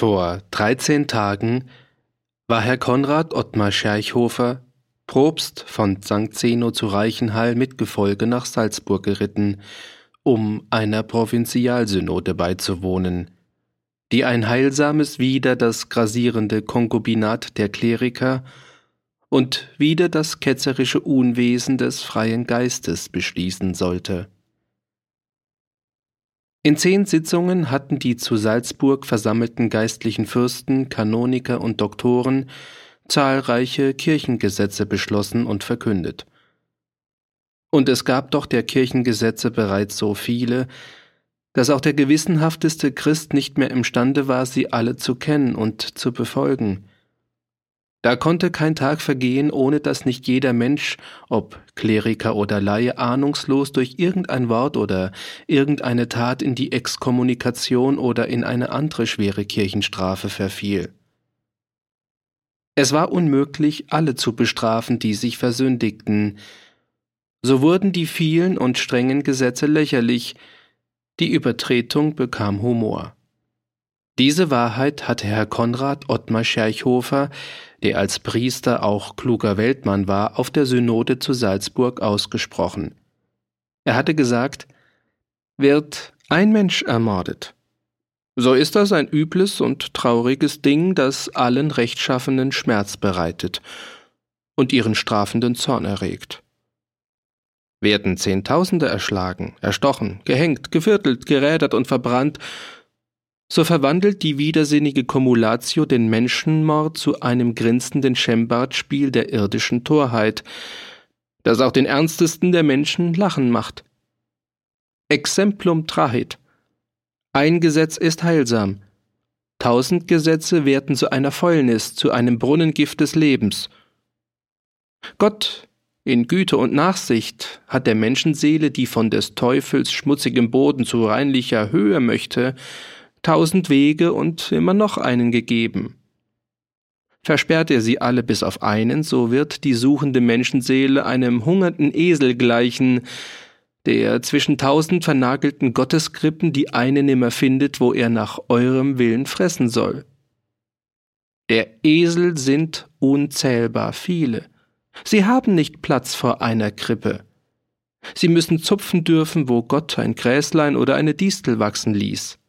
Vor dreizehn Tagen war Herr Konrad Ottmar Scherchhofer, Propst von St. Zeno zu Reichenhall mit Gefolge nach Salzburg geritten, um einer Provinzialsynode beizuwohnen, die ein heilsames wider das grasierende Konkubinat der Kleriker und wider das ketzerische Unwesen des freien Geistes beschließen sollte. In zehn Sitzungen hatten die zu Salzburg versammelten geistlichen Fürsten, Kanoniker und Doktoren zahlreiche Kirchengesetze beschlossen und verkündet. Und es gab doch der Kirchengesetze bereits so viele, dass auch der gewissenhafteste Christ nicht mehr imstande war, sie alle zu kennen und zu befolgen. Da konnte kein Tag vergehen, ohne dass nicht jeder Mensch, ob Kleriker oder Laie, ahnungslos durch irgendein Wort oder irgendeine Tat in die Exkommunikation oder in eine andere schwere Kirchenstrafe verfiel. Es war unmöglich, alle zu bestrafen, die sich versündigten. So wurden die vielen und strengen Gesetze lächerlich, die Übertretung bekam Humor. Diese Wahrheit hatte Herr Konrad Ottmar Scherchhofer, der als Priester auch kluger Weltmann war, auf der Synode zu Salzburg ausgesprochen. Er hatte gesagt, wird ein Mensch ermordet, so ist das ein übles und trauriges Ding, das allen Rechtschaffenen Schmerz bereitet und ihren strafenden Zorn erregt. Werden Zehntausende erschlagen, erstochen, gehängt, geviertelt, gerädert und verbrannt, so verwandelt die widersinnige Kumulatio den Menschenmord zu einem grinsenden Schembardspiel der irdischen Torheit, das auch den ernstesten der Menschen lachen macht. Exemplum trahit. Ein Gesetz ist heilsam. Tausend Gesetze werden zu einer Fäulnis, zu einem Brunnengift des Lebens. Gott, in Güte und Nachsicht, hat der Menschenseele, die von des Teufels schmutzigem Boden zu reinlicher Höhe möchte, tausend Wege und immer noch einen gegeben. Versperrt er sie alle bis auf einen, so wird die suchende Menschenseele einem hungernden Esel gleichen, der zwischen tausend vernagelten Gotteskrippen die eine nimmer findet, wo er nach eurem Willen fressen soll. Der Esel sind unzählbar viele. Sie haben nicht Platz vor einer Krippe. Sie müssen zupfen dürfen, wo Gott ein Gräslein oder eine Distel wachsen ließ.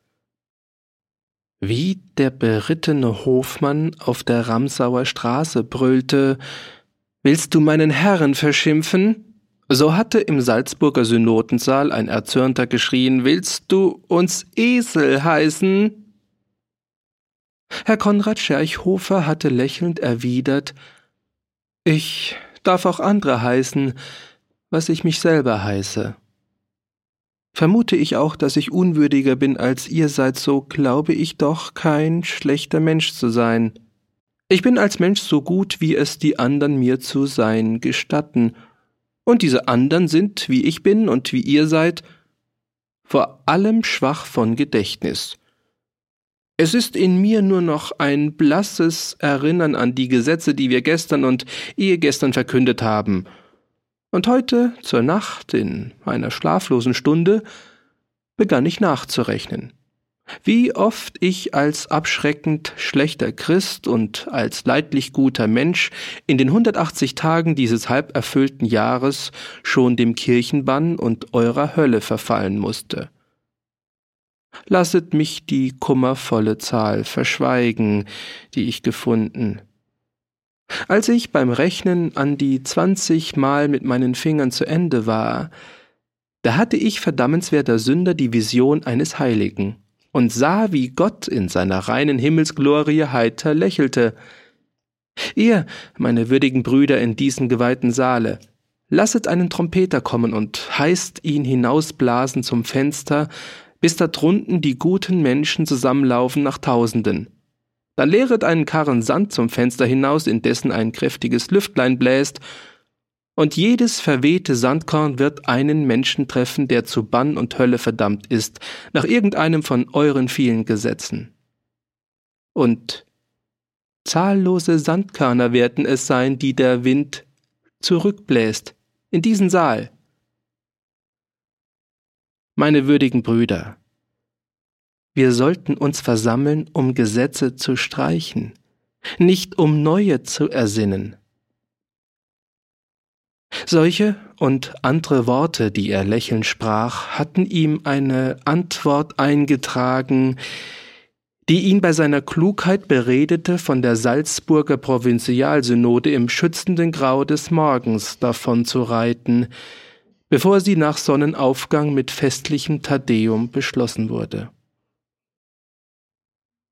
Wie der berittene Hofmann auf der Ramsauer Straße brüllte Willst du meinen Herren verschimpfen? So hatte im Salzburger Synodensaal ein Erzürnter geschrien Willst du uns Esel heißen? Herr Konrad Scherchhofer hatte lächelnd erwidert Ich darf auch andere heißen, was ich mich selber heiße. Vermute ich auch, dass ich unwürdiger bin als ihr seid, so glaube ich doch kein schlechter Mensch zu sein. Ich bin als Mensch so gut, wie es die anderen mir zu sein gestatten, und diese anderen sind, wie ich bin und wie ihr seid, vor allem schwach von Gedächtnis. Es ist in mir nur noch ein blasses Erinnern an die Gesetze, die wir gestern und ehegestern verkündet haben, und heute zur Nacht in einer schlaflosen Stunde begann ich nachzurechnen. Wie oft ich als abschreckend schlechter Christ und als leidlich guter Mensch in den 180 Tagen dieses halb erfüllten Jahres schon dem Kirchenbann und eurer Hölle verfallen musste. Lasset mich die kummervolle Zahl verschweigen, die ich gefunden, als ich beim Rechnen an die zwanzig Mal mit meinen Fingern zu Ende war, da hatte ich verdammenswerter Sünder die Vision eines Heiligen und sah, wie Gott in seiner reinen Himmelsglorie heiter lächelte. Ihr, meine würdigen Brüder in diesem geweihten Saale, lasset einen Trompeter kommen und heißt ihn hinausblasen zum Fenster, bis da drunten die guten Menschen zusammenlaufen nach Tausenden. Dann leeret einen Karren Sand zum Fenster hinaus, in dessen ein kräftiges Lüftlein bläst, und jedes verwehte Sandkorn wird einen Menschen treffen, der zu Bann und Hölle verdammt ist, nach irgendeinem von euren vielen Gesetzen. Und zahllose Sandkörner werden es sein, die der Wind zurückbläst, in diesen Saal. Meine würdigen Brüder, Wir sollten uns versammeln, um Gesetze zu streichen, nicht um neue zu ersinnen. Solche und andere Worte, die er lächelnd sprach, hatten ihm eine Antwort eingetragen, die ihn bei seiner Klugheit beredete, von der Salzburger Provinzialsynode im schützenden Grau des Morgens davon zu reiten, bevor sie nach Sonnenaufgang mit festlichem Tadeum beschlossen wurde.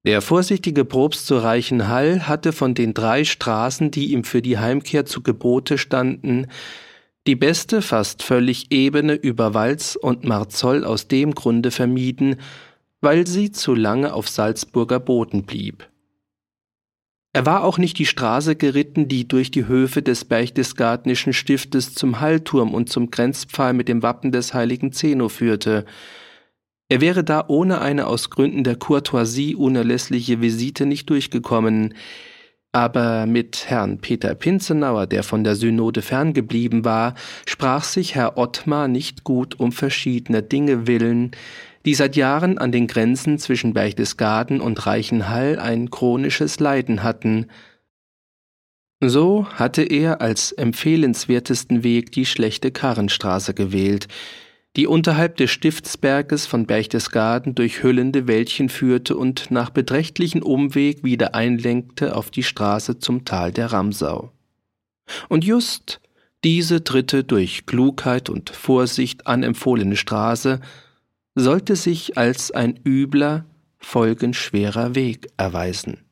Der vorsichtige Probst zu Reichenhall hatte von den drei Straßen, die ihm für die Heimkehr zu Gebote standen, die beste, fast völlig ebene über Walz und Marzoll aus dem Grunde vermieden, weil sie zu lange auf Salzburger Boden blieb. Er war auch nicht die Straße geritten, die durch die Höfe des Berchtesgadenischen Stiftes zum Hallturm und zum Grenzpfahl mit dem Wappen des heiligen Zeno führte, er wäre da ohne eine aus Gründen der Courtoisie unerlässliche Visite nicht durchgekommen, aber mit Herrn Peter Pinzenauer, der von der Synode ferngeblieben war, sprach sich Herr Ottmar nicht gut um verschiedene Dinge willen, die seit Jahren an den Grenzen zwischen Berchtesgaden und Reichenhall ein chronisches Leiden hatten. So hatte er als empfehlenswertesten Weg die schlechte Karrenstraße gewählt, die unterhalb des Stiftsberges von Berchtesgaden durch hüllende Wäldchen führte und nach beträchtlichen Umweg wieder einlenkte auf die Straße zum Tal der Ramsau. Und just diese dritte durch Klugheit und Vorsicht anempfohlene Straße sollte sich als ein übler, folgenschwerer Weg erweisen.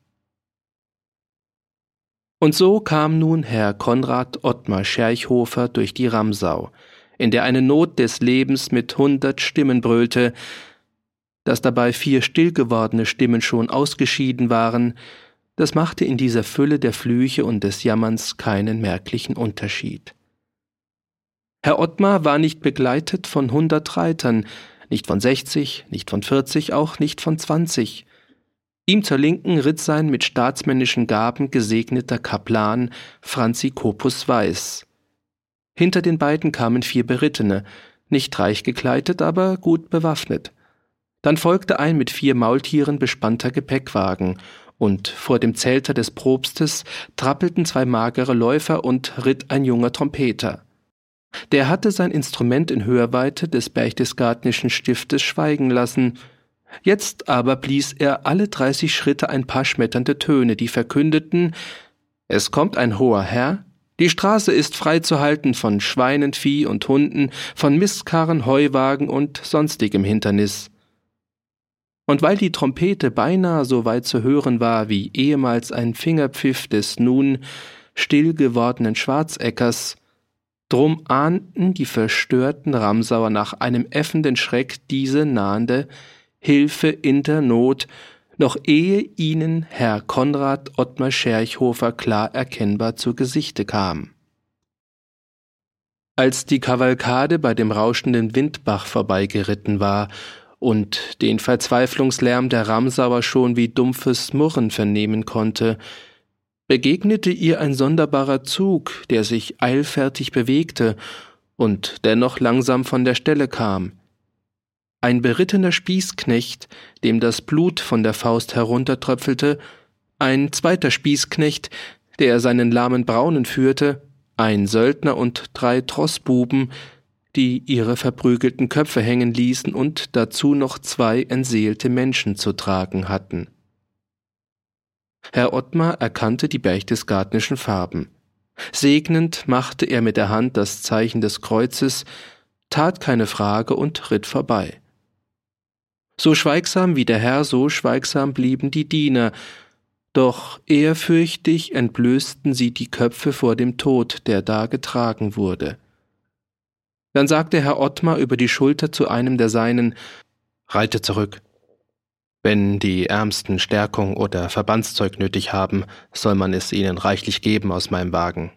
Und so kam nun Herr Konrad Ottmar Scherchhofer durch die Ramsau, in der eine Not des Lebens mit hundert Stimmen brüllte, dass dabei vier stillgewordene Stimmen schon ausgeschieden waren, das machte in dieser Fülle der Flüche und des Jammerns keinen merklichen Unterschied. Herr Ottmar war nicht begleitet von hundert Reitern, nicht von sechzig, nicht von vierzig, auch nicht von zwanzig. Ihm zur Linken ritt sein mit staatsmännischen Gaben gesegneter Kaplan Franzi Kopus Weiß. Hinter den beiden kamen vier Berittene, nicht reich gekleidet, aber gut bewaffnet. Dann folgte ein mit vier Maultieren bespannter Gepäckwagen, und vor dem Zelter des Propstes trappelten zwei magere Läufer und ritt ein junger Trompeter. Der hatte sein Instrument in Hörweite des Berchtesgadenischen Stiftes schweigen lassen, jetzt aber blies er alle dreißig Schritte ein paar schmetternde Töne, die verkündeten, es kommt ein hoher Herr, die Straße ist frei zu halten von Schweinen, Vieh und Hunden, von Mistkarren, Heuwagen und sonstigem Hindernis. Und weil die Trompete beinahe so weit zu hören war wie ehemals ein Fingerpfiff des nun still gewordenen Schwarzeckers, drum ahnten die verstörten Ramsauer nach einem äffenden Schreck diese nahende Hilfe in der Not noch ehe ihnen Herr Konrad Ottmar Scherchhofer klar erkennbar zu Gesichte kam. Als die Kavalkade bei dem rauschenden Windbach vorbeigeritten war und den Verzweiflungslärm der Ramsauer schon wie dumpfes Murren vernehmen konnte, begegnete ihr ein sonderbarer Zug, der sich eilfertig bewegte und dennoch langsam von der Stelle kam, ein berittener Spießknecht, dem das Blut von der Faust heruntertröpfelte, ein zweiter Spießknecht, der seinen lahmen Braunen führte, ein Söldner und drei Trossbuben, die ihre verprügelten Köpfe hängen ließen und dazu noch zwei entseelte Menschen zu tragen hatten. Herr Ottmar erkannte die berchtesgadenischen Farben. Segnend machte er mit der Hand das Zeichen des Kreuzes, tat keine Frage und ritt vorbei. So schweigsam wie der Herr, so schweigsam blieben die Diener, doch ehrfürchtig entblößten sie die Köpfe vor dem Tod, der da getragen wurde. Dann sagte Herr Ottmar über die Schulter zu einem der Seinen Reite zurück. Wenn die Ärmsten Stärkung oder Verbandszeug nötig haben, soll man es ihnen reichlich geben aus meinem Wagen.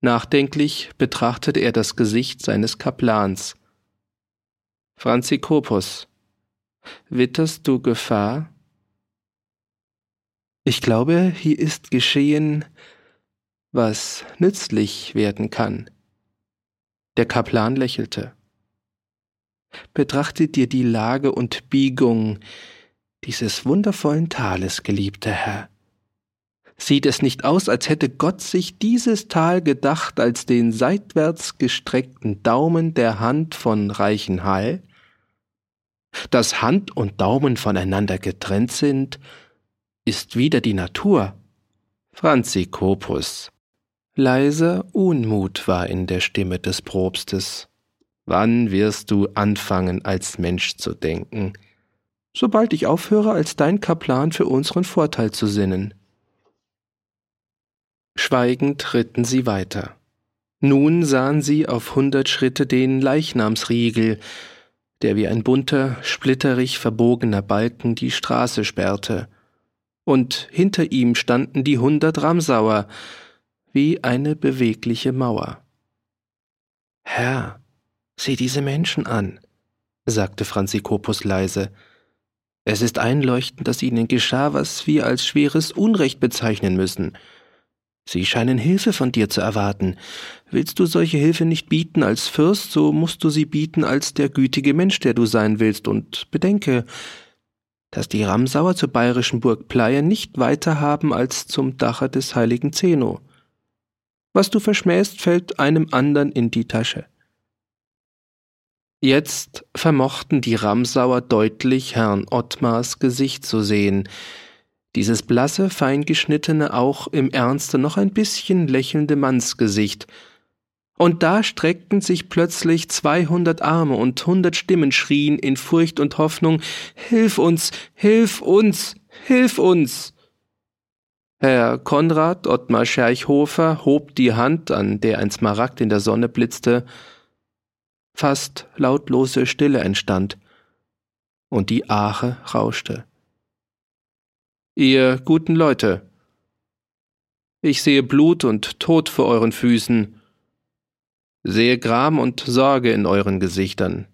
Nachdenklich betrachtete er das Gesicht seines Kaplans. Franzikopus, Witterst du Gefahr? Ich glaube, hier ist geschehen, was nützlich werden kann. Der Kaplan lächelte. Betrachte dir die Lage und Biegung dieses wundervollen Tales, geliebter Herr. Sieht es nicht aus, als hätte Gott sich dieses Tal gedacht als den seitwärts gestreckten Daumen der Hand von Reichenhall? Dass Hand und Daumen voneinander getrennt sind, ist wieder die Natur. Franzikopus. Leiser Unmut war in der Stimme des Propstes. Wann wirst du anfangen, als Mensch zu denken? Sobald ich aufhöre, als dein Kaplan für unseren Vorteil zu sinnen. Schweigend ritten sie weiter. Nun sahen sie auf hundert Schritte den Leichnamsriegel, der wie ein bunter, splitterig verbogener Balken die Straße sperrte, und hinter ihm standen die hundert Ramsauer, wie eine bewegliche Mauer. Herr, sieh diese Menschen an, sagte Franzikopus leise. Es ist einleuchtend, dass ihnen geschah, was wir als schweres Unrecht bezeichnen müssen. Sie scheinen Hilfe von dir zu erwarten. Willst du solche Hilfe nicht bieten als Fürst, so musst du sie bieten als der gütige Mensch, der du sein willst, und bedenke, dass die Ramsauer zur bayerischen Burg Pleie nicht weiter haben als zum Dache des heiligen Zeno. Was du verschmähst, fällt einem andern in die Tasche. Jetzt vermochten die Ramsauer deutlich Herrn Ottmars Gesicht zu sehen, dieses blasse, feingeschnittene, auch im Ernste noch ein bisschen lächelnde Mannsgesicht. Und da streckten sich plötzlich zweihundert Arme und hundert Stimmen schrien in Furcht und Hoffnung Hilf uns, hilf uns, hilf uns. Herr Konrad Ottmar Scherchhofer hob die Hand, an der ein Smaragd in der Sonne blitzte. Fast lautlose Stille entstand, und die Ache rauschte. Ihr guten Leute, ich sehe Blut und Tod vor euren Füßen, sehe Gram und Sorge in euren Gesichtern.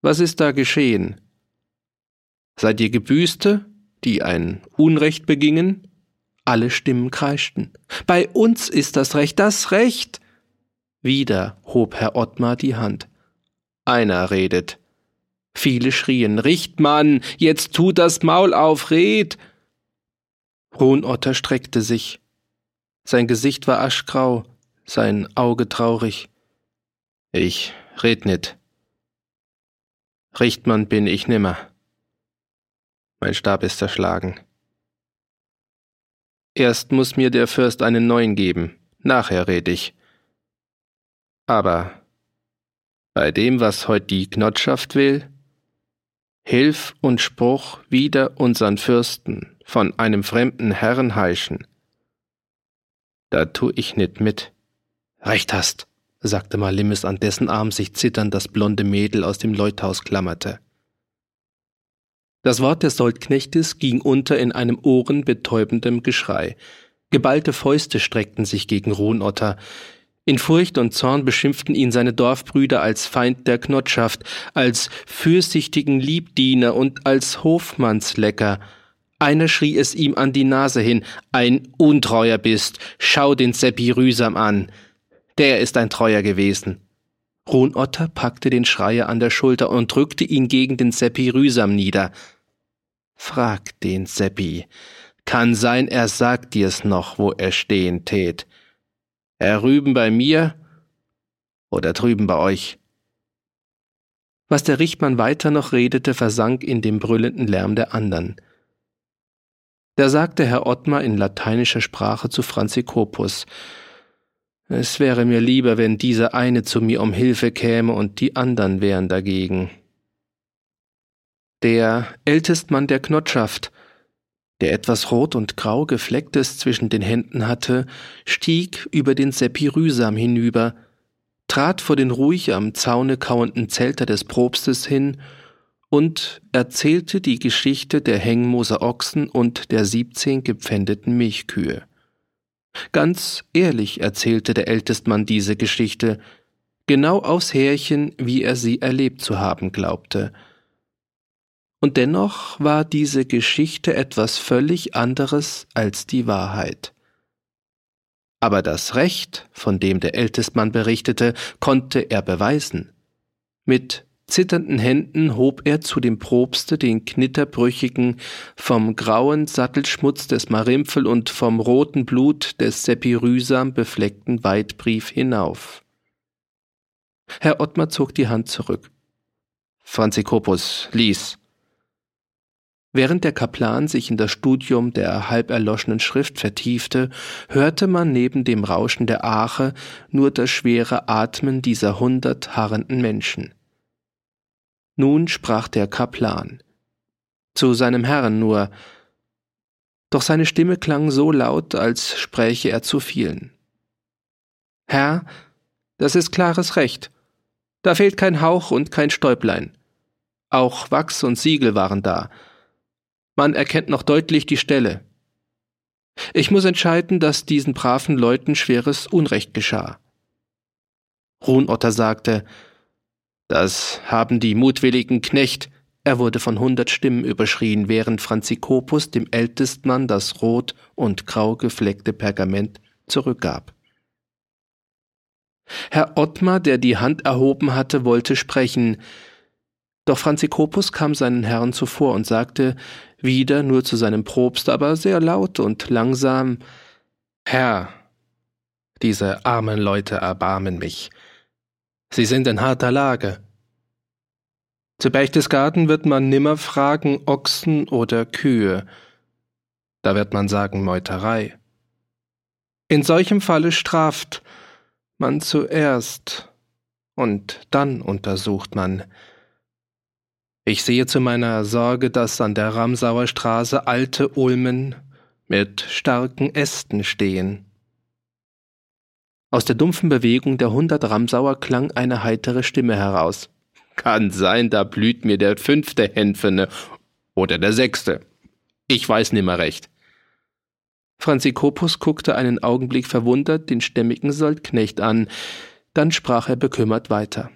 Was ist da geschehen? Seid ihr Gebüßte, die ein Unrecht begingen? Alle Stimmen kreischten. Bei uns ist das Recht, das Recht! Wieder hob Herr Ottmar die Hand. Einer redet. Viele schrien, Richtmann, jetzt tu das Maul auf, red! Hohnotter streckte sich. Sein Gesicht war aschgrau, sein Auge traurig. Ich red nit. Richtmann bin ich nimmer. Mein Stab ist zerschlagen. Erst muss mir der Fürst einen neuen geben, nachher red ich. Aber bei dem, was heut die Knotschaft will, Hilf und Spruch wider unsern Fürsten von einem fremden Herrn heischen. Da tu ich nit mit. Recht hast, sagte Malimis, an dessen Arm sich zitternd das blonde Mädel aus dem Leuthaus klammerte. Das Wort des Soldknechtes ging unter in einem ohrenbetäubendem Geschrei. Geballte Fäuste streckten sich gegen Ruhnotter. In Furcht und Zorn beschimpften ihn seine Dorfbrüder als Feind der Knotschaft, als fürsichtigen Liebdiener und als Hofmannslecker. Einer schrie es ihm an die Nase hin, ein Untreuer bist, schau den Seppi Rühsam an. Der ist ein Treuer gewesen. Ruhnotter packte den Schreier an der Schulter und drückte ihn gegen den Seppi Rühsam nieder. Frag den Seppi. Kann sein, er sagt dir's noch, wo er stehen tät. Er rüben bei mir oder drüben bei euch. Was der Richtmann weiter noch redete, versank in dem brüllenden Lärm der andern. Da sagte Herr Ottmar in lateinischer Sprache zu Franzikopus, es wäre mir lieber, wenn dieser eine zu mir um Hilfe käme und die andern wären dagegen. Der Ältestmann der Knotschaft, der etwas rot und grau geflecktes zwischen den Händen hatte, stieg über den Seppi Rühsam hinüber, trat vor den ruhig am Zaune kauenden Zelter des Propstes hin und erzählte die Geschichte der Hengmoser Ochsen und der siebzehn gepfändeten Milchkühe. Ganz ehrlich erzählte der Ältestmann diese Geschichte, genau aufs Härchen, wie er sie erlebt zu haben glaubte – und dennoch war diese Geschichte etwas völlig anderes als die Wahrheit. Aber das Recht, von dem der Ältestmann berichtete, konnte er beweisen. Mit zitternden Händen hob er zu dem Probste den knitterbrüchigen, vom grauen Sattelschmutz des Marimpfel und vom roten Blut des Sepirysam befleckten Weidbrief hinauf. Herr Ottmar zog die Hand zurück. Franzikopus, lies. Während der Kaplan sich in das Studium der halb erloschenen Schrift vertiefte, hörte man neben dem Rauschen der Ache nur das schwere Atmen dieser hundert harrenden Menschen. Nun sprach der Kaplan. Zu seinem Herrn nur, doch seine Stimme klang so laut, als spräche er zu vielen. Herr, das ist klares Recht. Da fehlt kein Hauch und kein Stäublein. Auch Wachs und Siegel waren da. Man erkennt noch deutlich die Stelle. Ich muss entscheiden, dass diesen braven Leuten schweres Unrecht geschah. Ruhnotter sagte, das haben die mutwilligen Knecht, er wurde von hundert Stimmen überschrien, während Franzikopus dem Ältestmann das rot und grau gefleckte Pergament zurückgab. Herr Ottmar, der die Hand erhoben hatte, wollte sprechen, doch Franzikopus kam seinen Herren zuvor und sagte wieder nur zu seinem Propst, aber sehr laut und langsam Herr, diese armen Leute erbarmen mich. Sie sind in harter Lage. Zu Berchtesgaden wird man nimmer fragen Ochsen oder Kühe. Da wird man sagen Meuterei. In solchem Falle straft man zuerst und dann untersucht man. Ich sehe zu meiner Sorge, dass an der Ramsauer Straße alte Ulmen mit starken Ästen stehen. Aus der dumpfen Bewegung der hundert Ramsauer klang eine heitere Stimme heraus. Kann sein, da blüht mir der fünfte Hänfene oder der sechste. Ich weiß nimmer recht. Franzikopus guckte einen Augenblick verwundert den stämmigen Soldknecht an, dann sprach er bekümmert weiter.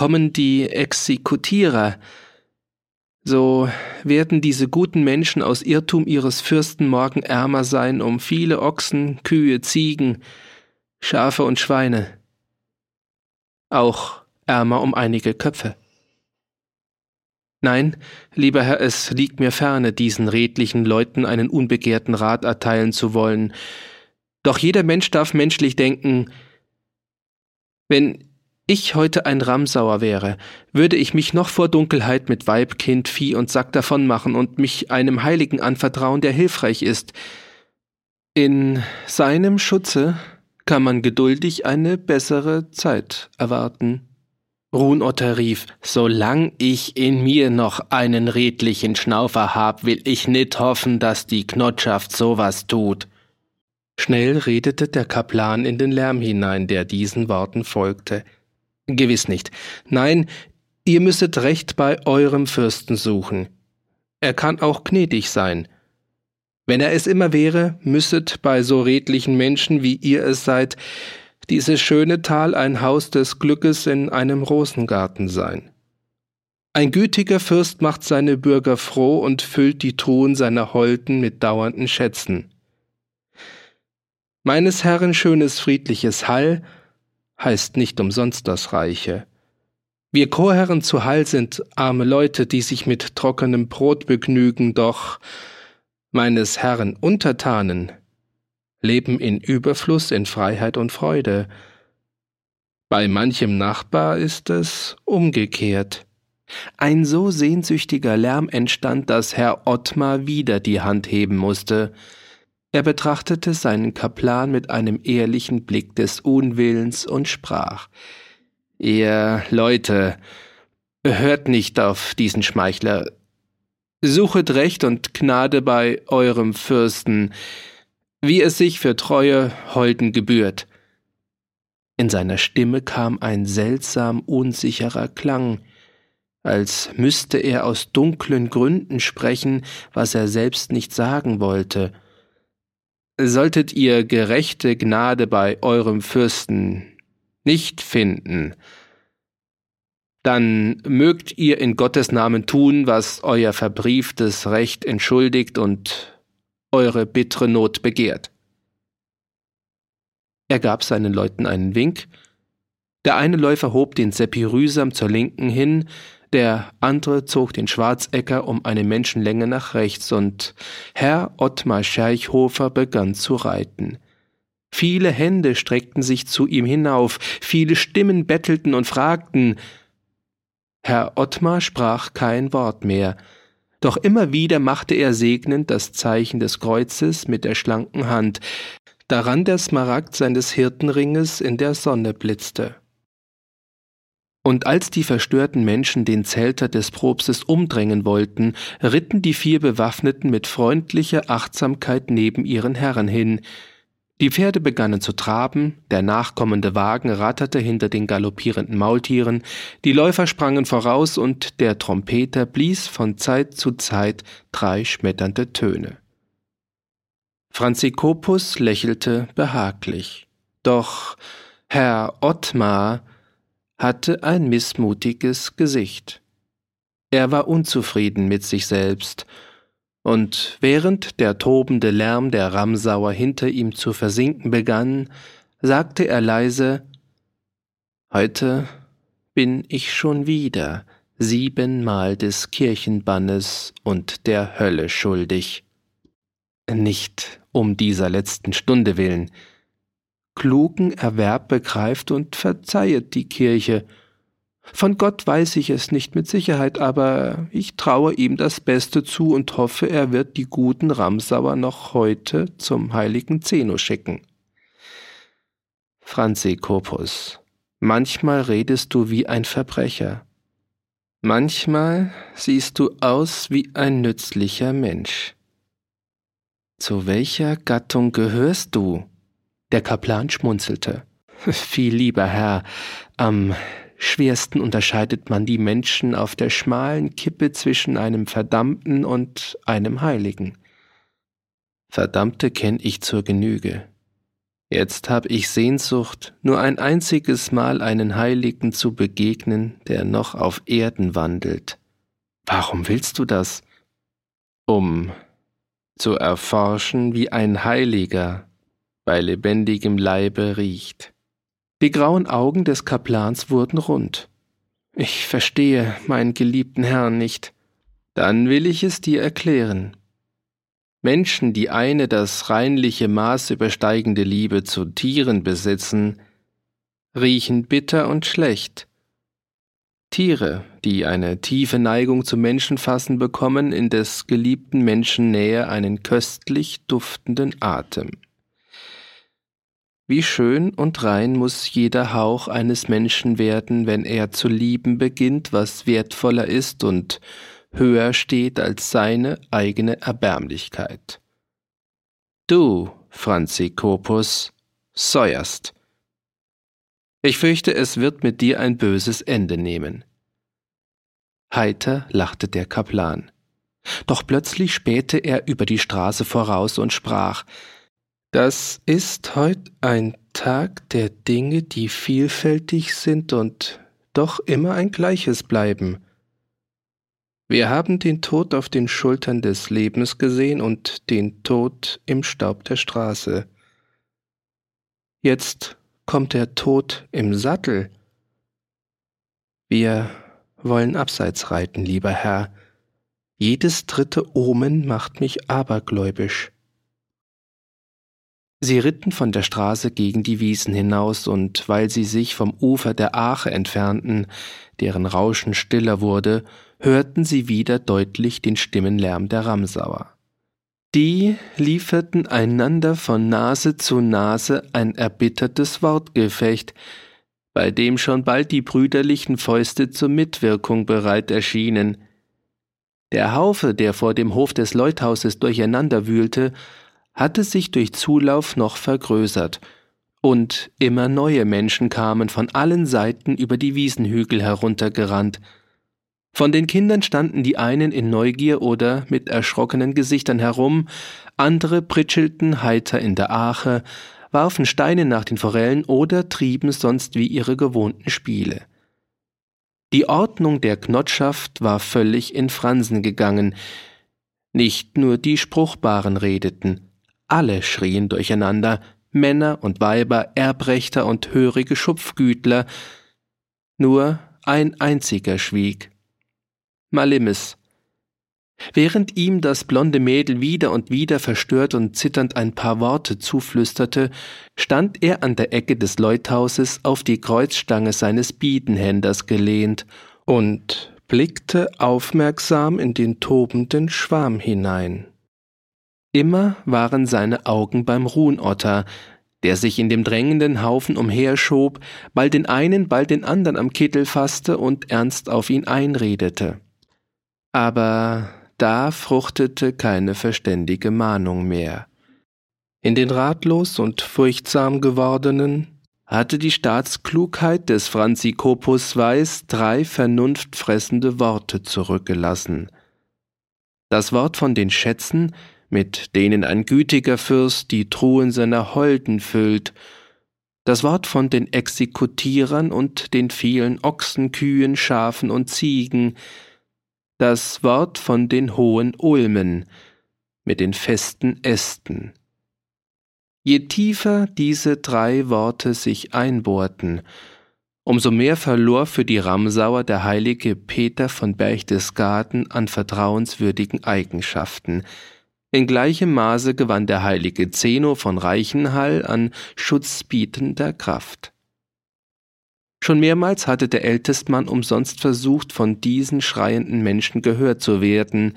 Kommen die Exekutierer, so werden diese guten Menschen aus Irrtum ihres Fürsten morgen ärmer sein um viele Ochsen, Kühe, Ziegen, Schafe und Schweine, auch ärmer um einige Köpfe. Nein, lieber Herr, es liegt mir ferne, diesen redlichen Leuten einen unbegehrten Rat erteilen zu wollen. Doch jeder Mensch darf menschlich denken, wenn ich heute ein Ramsauer wäre, würde ich mich noch vor Dunkelheit mit Weib, Kind, Vieh und Sack davonmachen und mich einem Heiligen anvertrauen, der hilfreich ist. In seinem Schutze kann man geduldig eine bessere Zeit erwarten. Runotter rief, solang ich in mir noch einen redlichen Schnaufer hab, will ich nit hoffen, dass die Knotschaft sowas tut. Schnell redete der Kaplan in den Lärm hinein, der diesen Worten folgte. Gewiss nicht. Nein, ihr müsstet Recht bei eurem Fürsten suchen. Er kann auch gnädig sein. Wenn er es immer wäre, müsstet bei so redlichen Menschen, wie ihr es seid, dieses schöne Tal ein Haus des Glückes in einem Rosengarten sein. Ein gütiger Fürst macht seine Bürger froh und füllt die Truhen seiner Holden mit dauernden Schätzen. Meines Herren schönes friedliches Hall heißt nicht umsonst das Reiche. Wir Chorherren zu Hall sind arme Leute, die sich mit trockenem Brot begnügen, doch meines Herrn Untertanen leben in Überfluss, in Freiheit und Freude. Bei manchem Nachbar ist es umgekehrt. Ein so sehnsüchtiger Lärm entstand, dass Herr Ottmar wieder die Hand heben musste. Er betrachtete seinen Kaplan mit einem ehrlichen Blick des Unwillens und sprach Ihr Leute, hört nicht auf diesen Schmeichler, Suchet Recht und Gnade bei eurem Fürsten, wie es sich für treue Holden gebührt. In seiner Stimme kam ein seltsam unsicherer Klang, als müsste er aus dunklen Gründen sprechen, was er selbst nicht sagen wollte. Solltet ihr gerechte Gnade bei eurem Fürsten nicht finden, dann mögt ihr in Gottes Namen tun, was euer verbrieftes Recht entschuldigt und eure bittere Not begehrt. Er gab seinen Leuten einen Wink, Der eine Läufer hob den Seppi rühsam zur Linken hin, der andere zog den Schwarzecker um eine Menschenlänge nach rechts, und Herr Ottmar Scherchhofer begann zu reiten. Viele Hände streckten sich zu ihm hinauf, viele Stimmen bettelten und fragten. Herr Ottmar sprach kein Wort mehr, doch immer wieder machte er segnend das Zeichen des Kreuzes mit der schlanken Hand, daran der Smaragd seines Hirtenringes in der Sonne blitzte. Und als die verstörten Menschen den Zelter des Propstes umdrängen wollten, ritten die vier Bewaffneten mit freundlicher Achtsamkeit neben ihren Herren hin, die Pferde begannen zu traben, der nachkommende Wagen ratterte hinter den galoppierenden Maultieren, die Läufer sprangen voraus und der Trompeter blies von Zeit zu Zeit drei schmetternde Töne. Franzikopus lächelte behaglich. Doch Herr Ottmar hatte ein missmutiges Gesicht. Er war unzufrieden mit sich selbst und während der tobende Lärm der Ramsauer hinter ihm zu versinken begann, sagte er leise Heute bin ich schon wieder siebenmal des Kirchenbannes und der Hölle schuldig. Nicht um dieser letzten Stunde willen. Klugen Erwerb begreift und verzeihet die Kirche, von Gott weiß ich es nicht mit Sicherheit, aber ich traue ihm das Beste zu und hoffe, er wird die guten Ramsauer noch heute zum heiligen Zeno schicken. Franzi Kopus, manchmal redest du wie ein Verbrecher. Manchmal siehst du aus wie ein nützlicher Mensch. Zu welcher Gattung gehörst du? Der Kaplan schmunzelte. Viel lieber Herr, am schwersten unterscheidet man die Menschen auf der schmalen Kippe zwischen einem Verdammten und einem Heiligen. Verdammte kenn ich zur Genüge. Jetzt hab ich Sehnsucht, nur ein einziges Mal einen Heiligen zu begegnen, der noch auf Erden wandelt. Warum willst du das? Um zu erforschen, wie ein Heiliger bei lebendigem Leibe riecht. Die grauen Augen des Kaplans wurden rund. Ich verstehe meinen geliebten Herrn nicht. Dann will ich es dir erklären. Menschen, die eine das reinliche Maß übersteigende Liebe zu Tieren besitzen, riechen bitter und schlecht. Tiere, die eine tiefe Neigung zu Menschen fassen, bekommen in des geliebten Menschen Nähe einen köstlich duftenden Atem. Wie schön und rein muss jeder Hauch eines Menschen werden, wenn er zu lieben beginnt, was wertvoller ist und höher steht als seine eigene Erbärmlichkeit. Du, Franzi Kopus, säuerst. Ich fürchte, es wird mit dir ein böses Ende nehmen. Heiter lachte der Kaplan. Doch plötzlich spähte er über die Straße voraus und sprach das ist heut ein Tag der Dinge, die vielfältig sind und doch immer ein gleiches bleiben. Wir haben den Tod auf den Schultern des Lebens gesehen und den Tod im Staub der Straße. Jetzt kommt der Tod im Sattel. Wir wollen abseits reiten, lieber Herr. Jedes dritte Omen macht mich abergläubisch. Sie ritten von der Straße gegen die Wiesen hinaus, und weil sie sich vom Ufer der Ache entfernten, deren Rauschen stiller wurde, hörten sie wieder deutlich den Stimmenlärm der Ramsauer. Die lieferten einander von Nase zu Nase ein erbittertes Wortgefecht, bei dem schon bald die brüderlichen Fäuste zur Mitwirkung bereit erschienen. Der Haufe, der vor dem Hof des Leuthauses durcheinander wühlte, hatte sich durch Zulauf noch vergrößert, und immer neue Menschen kamen von allen Seiten über die Wiesenhügel heruntergerannt. Von den Kindern standen die einen in Neugier oder mit erschrockenen Gesichtern herum, andere pritschelten heiter in der Ache, warfen Steine nach den Forellen oder trieben sonst wie ihre gewohnten Spiele. Die Ordnung der Knotschaft war völlig in Fransen gegangen. Nicht nur die Spruchbaren redeten, alle schrien durcheinander Männer und Weiber, Erbrechter und hörige Schupfgütler. Nur ein einziger schwieg. Malimis. Während ihm das blonde Mädel wieder und wieder verstört und zitternd ein paar Worte zuflüsterte, stand er an der Ecke des Leuthauses auf die Kreuzstange seines Biedenhänders gelehnt und blickte aufmerksam in den tobenden Schwarm hinein. Immer waren seine Augen beim Ruhnotter, der sich in dem drängenden Haufen umherschob, bald den einen, bald den anderen am Kittel fasste und ernst auf ihn einredete. Aber da fruchtete keine verständige Mahnung mehr. In den ratlos und furchtsam gewordenen hatte die Staatsklugheit des Franzikopus Weiß drei vernunftfressende Worte zurückgelassen. Das Wort von den Schätzen, mit denen ein gütiger Fürst die Truhen seiner Holden füllt, das Wort von den Exekutierern und den vielen Ochsen, Kühen, Schafen und Ziegen, das Wort von den hohen Ulmen mit den festen Ästen. Je tiefer diese drei Worte sich einbohrten, umso mehr verlor für die Ramsauer der heilige Peter von Berchtesgaden an vertrauenswürdigen Eigenschaften, in gleichem Maße gewann der heilige Zeno von Reichenhall an schutzbietender Kraft. Schon mehrmals hatte der Ältestmann umsonst versucht, von diesen schreienden Menschen gehört zu werden.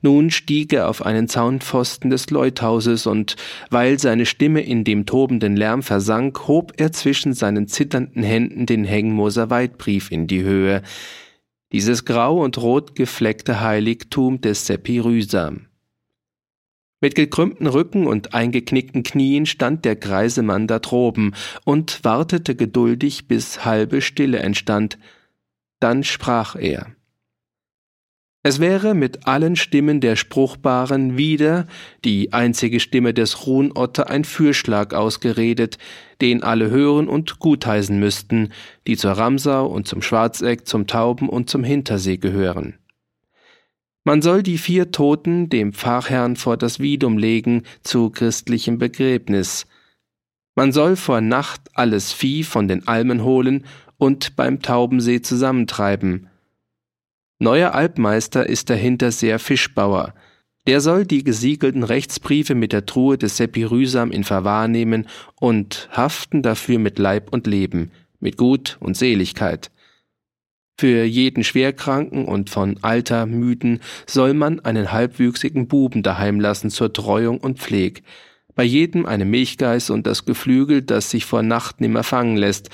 Nun stieg er auf einen Zaunpfosten des Leuthauses, und weil seine Stimme in dem tobenden Lärm versank, hob er zwischen seinen zitternden Händen den Hengmoser Weitbrief in die Höhe, dieses grau und rot gefleckte Heiligtum des Sepirysam. Mit gekrümmten Rücken und eingeknickten Knien stand der greise Mann da droben und wartete geduldig, bis halbe Stille entstand. Dann sprach er. Es wäre mit allen Stimmen der Spruchbaren wieder die einzige Stimme des Ruhnotter ein Fürschlag ausgeredet, den alle hören und gutheißen müssten, die zur Ramsau und zum Schwarzeck, zum Tauben und zum Hintersee gehören. Man soll die vier Toten dem Pfarrherrn vor das Vidum legen zu christlichem Begräbnis. Man soll vor Nacht alles Vieh von den Almen holen und beim Taubensee zusammentreiben. Neuer Alpmeister ist der Hinterseer Fischbauer. Der soll die gesiegelten Rechtsbriefe mit der Truhe des Sepirysam in Verwahr nehmen und haften dafür mit Leib und Leben, mit Gut und Seligkeit. Für jeden Schwerkranken und von Alter müden soll man einen halbwüchsigen Buben daheim lassen zur Treuung und Pfleg. Bei jedem eine Milchgeiß und das Geflügel, das sich vor Nacht nimmer fangen lässt,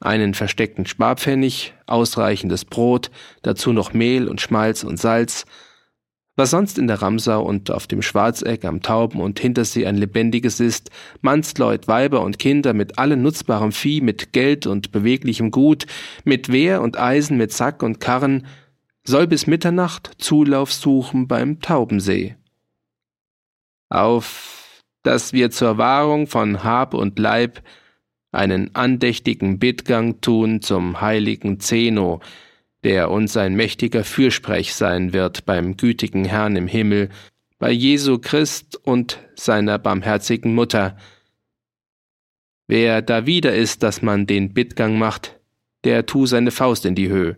einen versteckten Sparpfennig, ausreichendes Brot, dazu noch Mehl und Schmalz und Salz, was sonst in der Ramsau und auf dem Schwarzeck am Tauben und Hintersee ein lebendiges ist, Mannsleut, Weiber und Kinder mit allem nutzbarem Vieh, mit Geld und beweglichem Gut, mit Wehr und Eisen, mit Sack und Karren, soll bis Mitternacht Zulauf suchen beim Taubensee. Auf, dass wir zur Wahrung von Hab und Leib einen andächtigen Bittgang tun zum heiligen Zeno, der uns ein mächtiger Fürsprech sein wird beim gütigen Herrn im Himmel, bei Jesu Christ und seiner barmherzigen Mutter. Wer da wieder ist, dass man den Bittgang macht, der tu seine Faust in die Höhe.